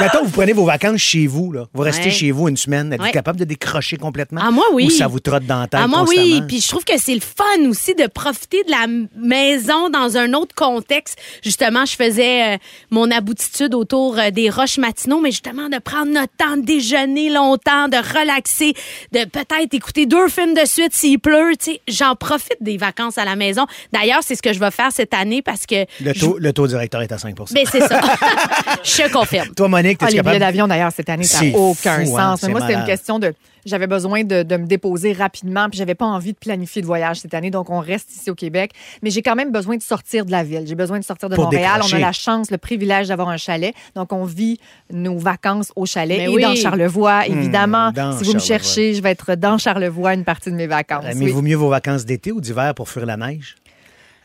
Mettons, vous prenez vos vacances chez vous, là. Vous restez Ouais. chez vous une semaine. Êtes-vous Ouais. capable de décrocher complètement? Ah, moi, oui. Ou ça vous trotte dans la tête Ah, moi, oui. Puis je trouve que c'est le fun aussi de profiter de la maison dans un autre contexte. Justement, je faisais euh, mon aboutitude autour euh, des roches matinaux, mais justement de prendre notre temps de déjeuner longtemps, de relaxer, de peut-être écouter deux films de suite s'il pleut. Tu sais, j'en profite des vacances à la maison. D'ailleurs, c'est ce que je vais faire cette année parce que... Le taux, le taux directeur est à 5 Ben, c'est ça. je confirme. Toi, Monique, Ah, t'es les capable... billets d'avion, d'ailleurs, cette année, ça C'est n'a aucun fou, hein, sens. Mais moi, c'était une question de. J'avais besoin de, de me déposer rapidement, puis j'avais pas envie de planifier de voyage cette année, donc on reste ici au Québec. Mais j'ai quand même besoin de sortir de la ville. J'ai besoin de sortir de Pour Montréal. décrocher. On a la chance, le privilège d'avoir un chalet, donc on vit nos vacances au chalet Mais et oui. dans Charlevoix, évidemment. Hmm, dans si vous me cherchez, je vais être dans Charlevoix une partie de mes vacances. oui. Aimez-vous mieux vos vacances d'été ou d'hiver pour fuir la neige?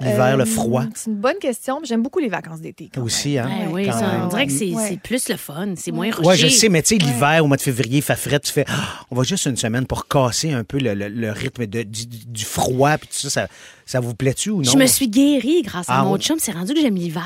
L'hiver, le Euh, froid? C'est une bonne question. mais J'aime beaucoup les vacances d'été. aussi, hein? Ouais, oui, quand ça, même. on dirait que c'est Ouais. plus le fun, c'est moins rushé. Ouais, je sais, mais tu sais, l'hiver, au mois de février, il fait frais, tu fais, Ah, on va juste une semaine pour casser un peu le, le- le rythme de- du, du froid, puis tout ça, ça, ça vous plaît-tu ou non? Je me suis guérie grâce à Ah, mon chum. C'est rendu que j'aime l'hiver.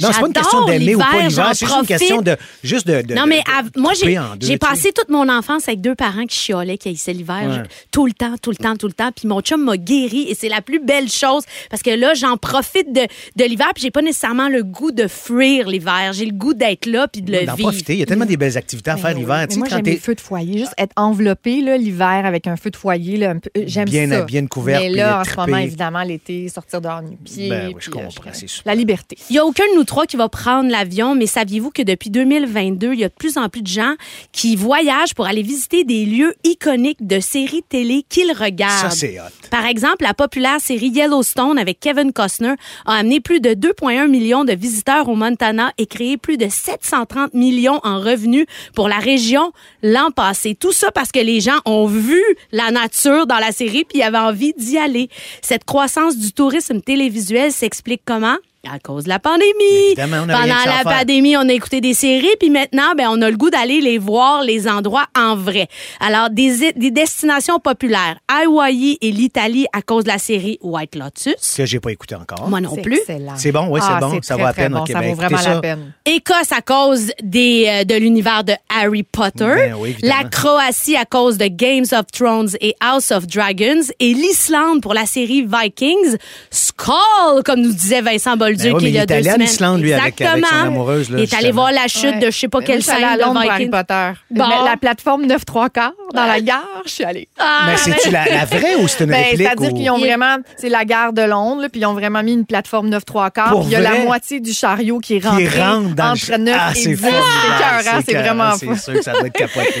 Non, c'est pas une question d'aimer ou pas l'hiver, c'est juste une question de, juste de, de- Non, mais à- moi, j'ai passé toute mon enfance avec deux parents qui chiolaient, qui haïssaient l'hiver. Ouais. Tout le temps, tout le temps, tout le temps. Puis mon chum m'a guéri et c'est la plus belle chose parce que là, j'en profite de, de l'hiver puis j'ai pas nécessairement le goût de fuir l'hiver. J'ai le goût d'être là puis de le D'en vivre. profiter. Il y a tellement des belles activités à Mais faire l'hiver. Tu sais, quand les feux de foyer. Juste être enveloppé là, l'hiver avec un feu de foyer. Là, un peu- euh, j'aime Bien ça. habillé, une couverte, Mais là, en les ce moment, évidemment, l'été, sortir dehors nu-pied. Ben oui, je euh, comprends, c'est. La liberté. Il y a aucun trois qui va prendre l'avion, mais saviez-vous que depuis 2022, il y a de plus en plus de gens qui voyagent pour aller visiter des lieux iconiques de séries télé qu'ils regardent? Ça, c'est hot. Par exemple, la populaire série Yellowstone avec Kevin Costner a amené plus de 2,1 millions de visiteurs au Montana et créé plus de 730 millions en revenus pour la région l'an passé. Tout ça parce que les gens ont vu la nature dans la série puis avaient envie d'y aller. Cette croissance du tourisme télévisuel s'explique comment? À cause de la pandémie. Évidemment, on a rien Pendant ça la faire. pandémie, on a écouté des séries, puis maintenant, ben, on a le goût d'aller les voir, les endroits en vrai. Alors, des, des destinations populaires, Hawaï et l'Italie à cause de la série White Lotus. Que j'ai pas écouté encore. Moi non C'est plus. C'est bon, oui, c'est Ah, bon. Ça très, vaut la peine bon. au Ça Québec. vaut vraiment Écoutez la ça. peine. Écosse à cause des, euh, de l'univers de Harry Potter. Ben oui, la Croatie à cause de Games of Thrones et House of Dragons. Et l'Islande pour la série Vikings. Skull, comme nous disait Vincent Bolduc Ben oui, il y a il est deux allé en semaines. Islande, lui, avec- avec son Exactement. amoureuse, là, Il est allé voir la chute Ouais. de je sais pas Mais quelle scène à de Londres Harry. Potter. Bon. Mais La plateforme 9 3 quarts dans la gare, je suis allée. Ah, Mais c'est-tu la, la vraie ou c'est une Ben, réplique? C'est-à-dire ou- qu'ils ont vraiment, c'est la gare de Londres, là, puis ils ont vraiment mis une plateforme 9 3 quarts. Puis il y a la moitié du chariot qui est qui rentré rentre dans entre ch- 9 Ah, et c'est 10. C'est c'est vraiment C'est fou. sûr que ça doit être capoté.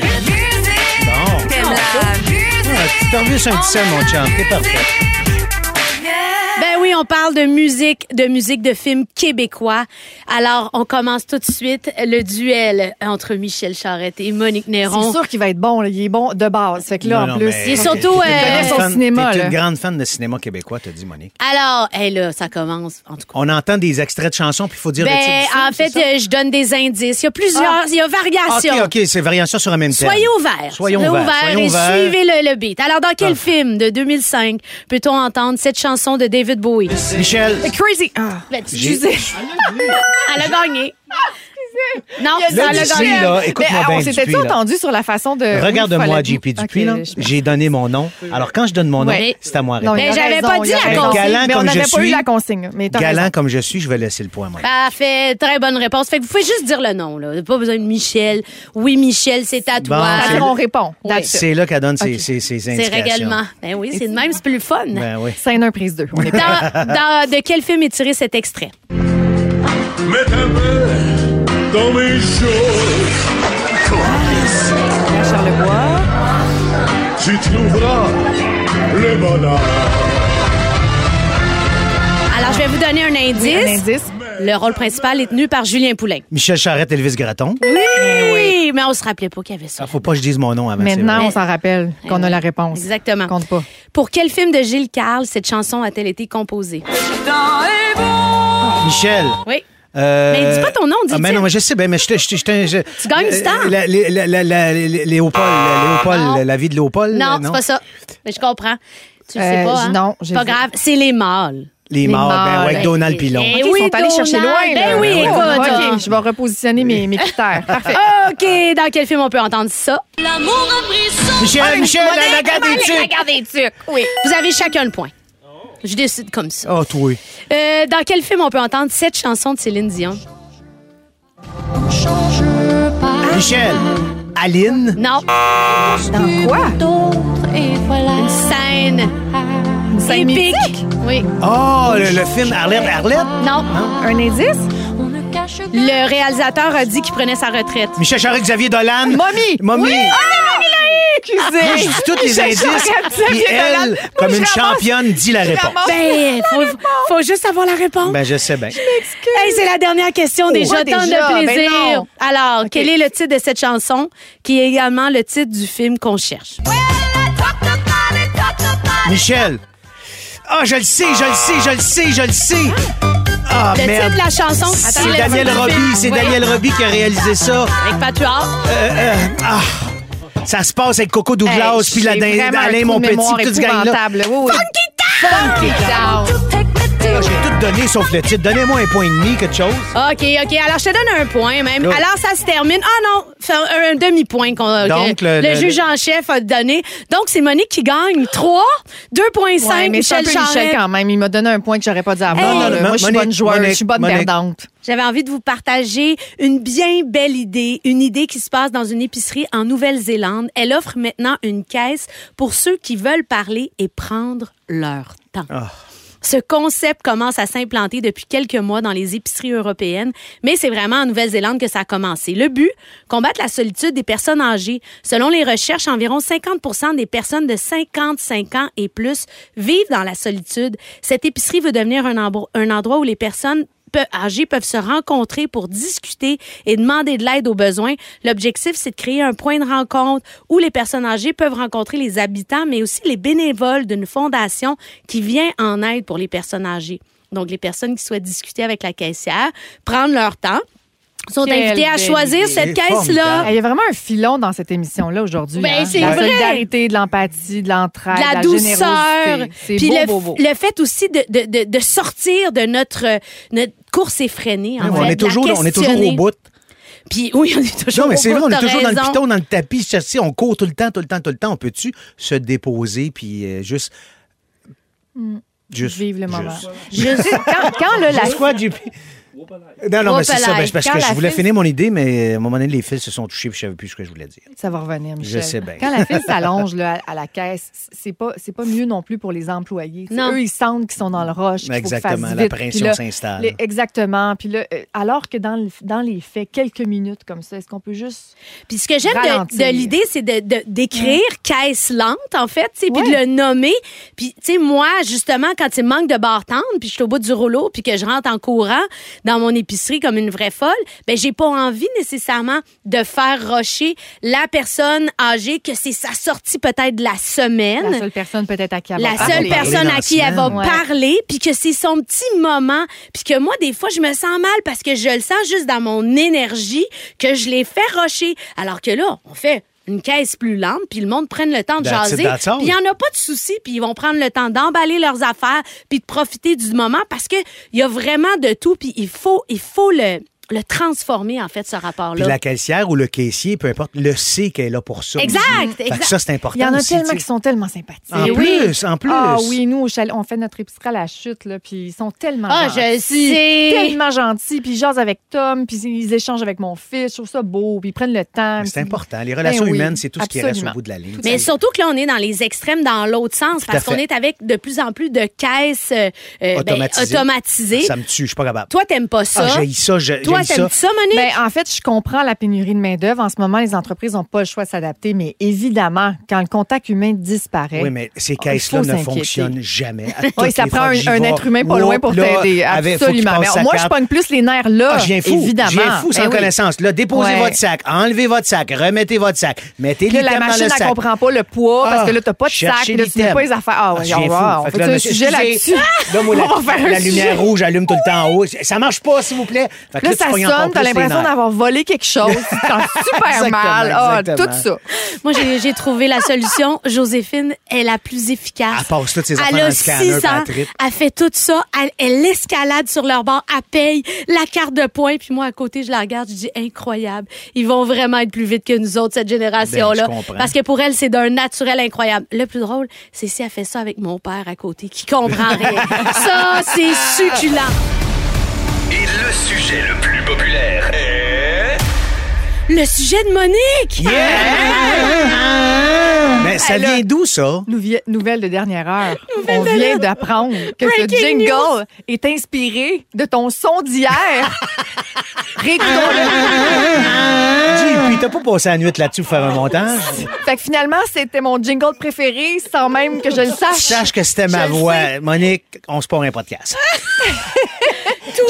Bon. Ah, tu t'en un petit seul, mon chum. T'es parfait. Oui, on parle de musique, de musique de films québécois. Alors, on commence tout de suite le duel entre Michel Charette et Monique Néron. C'est sûr qu'il va être bon. là. Il est bon de base. Fait que là, Non, en non, plus. mais- Il est surtout, euh, grande son fan- cinéma, T'es là. une grande fan de cinéma québécois, t'as dit, Monique. Alors, hey, là, ça commence, en tout cas. On entend des extraits de chansons, puis il faut dire le titre. Ben, film, en fait, euh, je donne des indices. Il y a plusieurs, Ah. il y a variations. OK, OK, c'est variation sur un même thème. Soyez ouverts. Soyons ouverts. Soyons et ouverts. suivez le, le beat. Alors, dans quel Ah. film de 2005 peut-on entendre cette chanson de David Bowie? Michel, Crazy. Ah. Disais. Elle a gagné. Non, Il y a ça Là, Dupuis, écoute-moi bien, on Dupuis, là. entendu sur la façon de. Regarde-moi, JP Dupuis, là. J'ai donné mon nom. Alors, quand je donne mon nom, Ouais. c'est à moi Non, répondre. il a Mais j'avais raison, pas dit il a la raison. consigne. Galant Mais on comme je n'avait pas eu suis- la consigne. Mais t'as Galant raison. comme je suis, je vais laisser le point, moi. Parfait, très bonne réponse. Fait que vous pouvez juste dire le nom, là. Pas besoin de Michel. Oui, Michel, c'est à toi. Bon, c'est- C'est-à-dire, on répond. Oui. That's it. C'est là qu'elle donne ses, ses, ses C'est indications. régalement. Ben oui, c'est de même, c'est plus fun. Ben oui. Scène 1, prise 2. On est Dans, dans- de quel film est tiré cet extrait? Main dans mes choses. Charlebois. Tu trouveras le bonheur. Alors, je vais vous donner un indice. Un indice. Le rôle principal est tenu par Julien Poulain. Michel Charette, Elvis Graton. Oui, mais on se rappelait pas qu'il y avait ça. Ah, faut pas que je dise mon nom avant. Maintenant, on s'en rappelle qu'on a la réponse. Exactement. Compte pas. Pour quel film de Gilles Carle cette chanson a-t-elle été composée? Michel. Oui. Euh, Mais dis pas ton nom, dis Ah, mais non, mais je sais, ben, mais je, te- je, te- je, Tu gagnes du euh, temps. La, la, la, la, la- Léopold, Léopold, Non. la vie de Léopold. Non, c'est pas ça. Mais je comprends. Tu le sais Euh, pas, hein? non, pas vu. grave. C'est les mâles. Les Les morts, ben, ouais, avec Donald Pilon. eh OK, oui, ils sont allés chercher loin. là. Ben oui, écoute. OK, je vais repositionner mes, mes critères. Parfait. OK, dans quel film on peut entendre ça? Michel, Michel, la, la La tucs. garde des tucs. Oui. Vous avez chacun le point. Je décide comme ça. Oh, toi. Euh, dans quel film on peut entendre cette chanson de Céline Dion? Michel, Aline? Non. Dans quoi? Une scène. Une scène épique. Oui. Oh, le, le film Arlette, Arlette? Non. Un indice? Le réalisateur a dit qu'il prenait sa retraite. Michel Charette, Xavier Dolan. Mommy! Mommy. Excusez. Moi, je dis tous les indices. Puis elle, comme je une championne, dit la réponse. Ben, faut, faut juste avoir la réponse. Ben, je sais bien. Hey, c'est la dernière question déjà. Ouais, Tant de ben plaisir. non. Alors, quel est le titre de cette chanson qui est également le titre du film qu'on cherche? Michel. Ah, je le sais, je le sais, je le sais, je le sais. Ah, Le merde. titre de la chanson? C'est Daniel Roby, c'est Oui. Daniel Roby qui a réalisé ça. Avec Patuard. Euh, euh, ah, ça se passe avec Coco Douglas, puis la Alain Monpetit, tout ce gang-là. Oui, oui. Funky Down. J'ai tout donné sauf le titre. Donnez-moi un point et demi, quelque chose. OK, OK. Alors, je te donne un point même. Alors, ça se termine. Ah non, c'est un, un demi-point qu'on- Donc, que le- le, le- juge en chef a donné. Donc, c'est Monique qui gagne 3, 2,5 Ouais, mais c'est un Michel peu Michel quand même. Il m'a donné un point que j'aurais pas dû avoir. Hey. là. Non, non, Moi, je suis bonne joueuse. Monique, Je suis bonne Monique. perdante. J'avais envie de vous partager une bien belle idée, une idée qui se passe dans une épicerie en Nouvelle-Zélande. Elle offre maintenant une caisse pour ceux qui veulent parler et prendre leur temps. Ah. Ce concept commence à s'implanter depuis quelques mois dans les épiceries européennes, mais c'est vraiment en Nouvelle-Zélande que ça a commencé. Le but, combattre la solitude des personnes âgées. Selon les recherches, environ 50 des personnes de 55 ans et plus vivent dans la solitude. Cette épicerie veut devenir un, endroit où les personnes âgés peuvent se rencontrer pour discuter et demander de l'aide aux besoins. L'objectif, c'est de créer un point de rencontre où les personnes âgées peuvent rencontrer les habitants, mais aussi les bénévoles d'une fondation qui vient en aide pour les personnes âgées. Donc, les personnes qui souhaitent discuter avec la caissière, prendre leur temps, sont Quelle invitées à belle choisir idée. cette caisse-là. Il y a vraiment un filon dans cette émission-là aujourd'hui. Ben, hein. c'est la vrai. solidarité, de l'empathie, de l'entraide, de la, la, douceur. Puis beau, le, beau, beau. le fait aussi de, de, de, de sortir de notre, euh, notre course effrénée. En fait, on, est toujours, on est toujours au bout. Puis oui, on est toujours Non, mais au c'est bout, vrai, on est toujours dans le piton, dans le tapis. chassis, On court tout le temps, tout le temps, tout le temps. On peut-tu se déposer puis euh, juste. Juste. Vivre le moment. juste- quand, quand, là, la, Juste quoi, JP? Non, non, mais c'est ça. Ben, parce Quand que je la voulais fille- finir mon idée, mais à un moment donné, les fils se sont touchés puis je savais plus ce que je voulais dire. Ça va revenir, Michel. Je sais bien. Quand la file s'allonge là, à la caisse, c'est pas c'est pas mieux non plus pour les employés. Non. Eux, ils sentent qu'ils sont dans le qu'ils Exactement, la pression s'installe. exactement. Puis là, euh, alors que dans, le- dans les faits, quelques minutes comme ça, est-ce qu'on peut juste Puis ce que j'aime de, l'idée, c'est de, de- d'écrire caisse lente, en fait, puis de le nommer. Puis, tu sais, moi, justement, quand il me manque de bartende, puis je suis au bout du rouleau, puis que je rentre en courant dans mon épicerie comme une vraie folle, ben j'ai pas envie nécessairement de faire rocher la personne âgée que c'est sa sortie peut-être de la semaine. la seule personne peut-être à qui elle va La parler? seule parler personne à qui elle va. Ouais. parler, puis que c'est son petit moment, puis que moi, des fois, je me sens mal parce que je le sens juste dans mon énergie que je l'ai fait rocher. Alors que là, on fait une caisse plus lente, puis le monde prenne le temps de jaser. Puis il n'y en a pas de souci, puis ils vont prendre le temps d'emballer leurs affaires, puis de profiter du moment parce que il y a vraiment de tout, puis il faut, il faut le, le transformer, en fait, ce Puis rapport-là. la caissière ou le caissier, peu importe, le sait qu'elle est là pour ça. Exact, aussi. Fait que exact. ça, c'est important. Il y en a aussi, tellement qui sont tellement sympathiques. En Eh oui. plus, en plus. Ah oui, nous, on fait notre épicerie à la chute, là, puis ils sont tellement Ah, gentils. je sais. Tellement gentils, puis ils jasent avec Tom, puis ils échangent avec mon fils. Je trouve ça beau, puis ils prennent le temps. C'est puis- important. Les relations Ben oui, humaines, c'est tout ce qui reste au bout de la ligne. Mais surtout que là, on est dans les extrêmes dans l'autre sens Tout parce qu'on est avec de plus en plus de caisses euh, ben, Automatisées. Ça me tue, je suis pas capable. Toi, t'aimes pas ça. Ah, j'ai ça, Toi, t'aimes ça? Monique? Ben, en fait, je comprends la pénurie de main-d'œuvre. En ce moment, les entreprises n'ont pas le choix de s'adapter, mais évidemment, quand le contact humain disparaît. Oui, mais ces caisses-là ne fonctionnent jamais. Oui, ça les prend un, être humain pas loin pour t'aider. que tu Absolument. Mais moi, je pogne plus les nerfs là. Ah, je viens fou. Évidemment. Je viens fou sans Ben oui. connaissance. Là, déposez Ouais. votre sac, enlevez votre sac, remettez votre sac, mettez là, la machine, sac. comprend pas le poids parce Ah, que là, t'as pas de sac. là, tu l'item. pas les affaires. Ah, Ah, viens on va. On Fait un sujet là-dessus. La, lumière rouge allume tout le temps en haut. Ça marche pas, s'il vous plaît. Fait que Là, tu ça sonne, t'as l'impression d'avoir volé quelque chose. Tu te sens super Exactement, mal. Ah, tout ça. Moi, j'ai trouvé la solution. Joséphine est la plus efficace. Elle passe toutes ses Elle affaires dans a le scanner, 6 puis elle. Elle fait tout ça. Elle, elle escalade sur leur bord. Elle paye la carte de points. Puis moi, à côté, je la regarde. Je dis incroyable. Ils vont vraiment être plus vite que nous autres, cette génération-là. Ben. Parce que pour elle, c'est d'un naturel incroyable. Le plus drôle, c'est si elle fait ça avec mon père à côté, qui comprend rien. ça, c'est succulent. Et le sujet le plus populaire est... Le sujet de Monique. Mais ça Elle a- vient d'où, ça? Nouvelle de dernière heure. On de vient d'apprendre que ce jingle news. est inspiré de ton son d'hier. Réécoutons-le. Dis, puis t'as pas passé la nuit là-dessus pour faire un montage? Fait que finalement, c'était mon jingle préféré sans même que je le sache. Sache que c'était ma Je voix. Monique, on se part un podcast.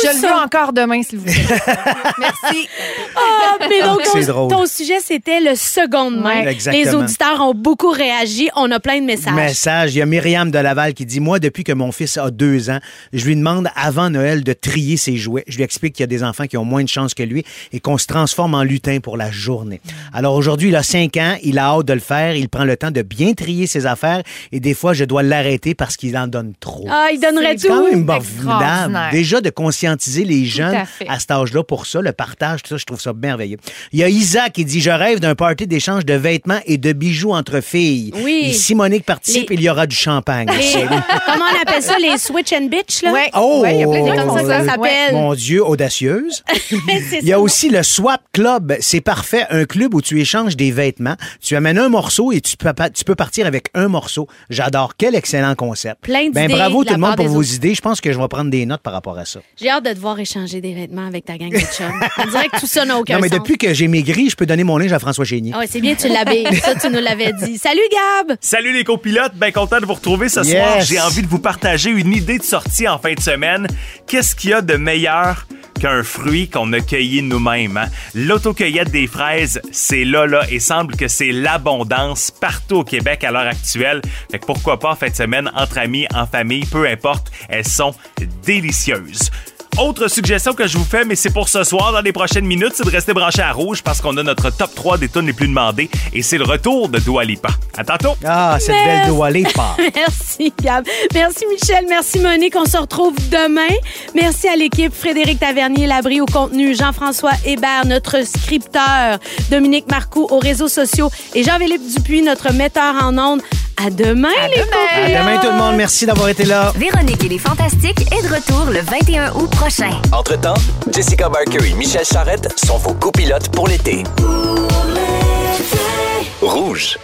Je le veux encore demain, s'il vous plaît. Merci. Ah, mais donc, C'est ton, drôle. ton sujet, c'était le seconde main. Ouais, exactement. Les auditeurs ont beaucoup réagi. On a plein de messages. Message. Il y a Myriam de Laval qui dit Moi, depuis que mon fils a deux ans, je lui demande avant Noël de trier ses jouets. Je lui explique qu'il y a des enfants qui ont moins de chance que lui et qu'on se transforme en lutin pour la journée. Alors aujourd'hui, il a cinq ans, il a hâte de le faire, il prend le temps de bien trier ses affaires et des fois, je dois l'arrêter parce qu'il en donne trop. Ah, il donnerait C'est tout. quand même extraordinaire. formidable. Déjà de conscientiser les jeunes à cet âge-là pour ça, le partage, tout ça, je trouve ça merveilleux. Il y a Isaac qui dit Je rêve d'un party d'échange de vêtements et de bijoux entre filles. Oui. Et si Monique participe, Les- il y aura du champagne. Les- comment on appelle ça, les switch and bitch, là? Ouais. Oh! Ouais, il y a plein de comme ça que ça s'appelle. Mon Dieu, audacieuse. C'est Il y a ça. aussi le Swap Club. C'est parfait. Un club où tu échanges des vêtements. Tu amènes un morceau et tu peux, tu peux partir avec un morceau. J'adore. Quel excellent concept. Plein Ben, bravo tout le monde pour vos autres. idées. Je pense que je vais prendre des notes par rapport à ça. J'ai hâte de te voir échanger des vêtements avec ta gang de chums. On dirait que tout ça n'a aucun non, mais sens. depuis que j'ai maigri, je peux donner mon linge à François Chénier. Ah ouais, c'est bien, tu l'habilles. Ça, tu nous l'avais dit. Salut, Gab! Salut les copilotes, bien content de vous retrouver ce Yes. soir. J'ai envie de vous partager une idée de sortie en fin de semaine. Qu'est-ce qu'il y a de meilleur qu'un fruit qu'on a cueilli nous-mêmes? hein? L'autocueillette des fraises, c'est là, là, et semble que c'est l'abondance partout au Québec à l'heure actuelle. Fait que pourquoi pas en fin de semaine, entre amis, en famille, peu importe, elles sont délicieuses. Autre suggestion que je vous fais, mais c'est pour ce soir, dans les prochaines minutes, c'est de rester branché à rouge parce qu'on a notre top 3 des tunes les plus demandées et c'est le retour de Dua Lipa. À tantôt! Ah, cette Merci. belle doigt pas. Merci, Gab. Merci, Michel. Merci, Monique. On se retrouve demain. Merci à l'équipe Frédéric Tavernier, Labri au contenu, Jean-François Hébert, notre scripteur, Dominique Marcoux aux réseaux sociaux et Jean-Philippe Dupuis, notre metteur en ondes. À demain, les demain. À demain, tout le monde. Merci d'avoir été là. Véronique et les Fantastiques est de retour le 21 août Entre-temps, Jessica Barker et Michel Charrette sont vos copilotes pour l'été. Rouge.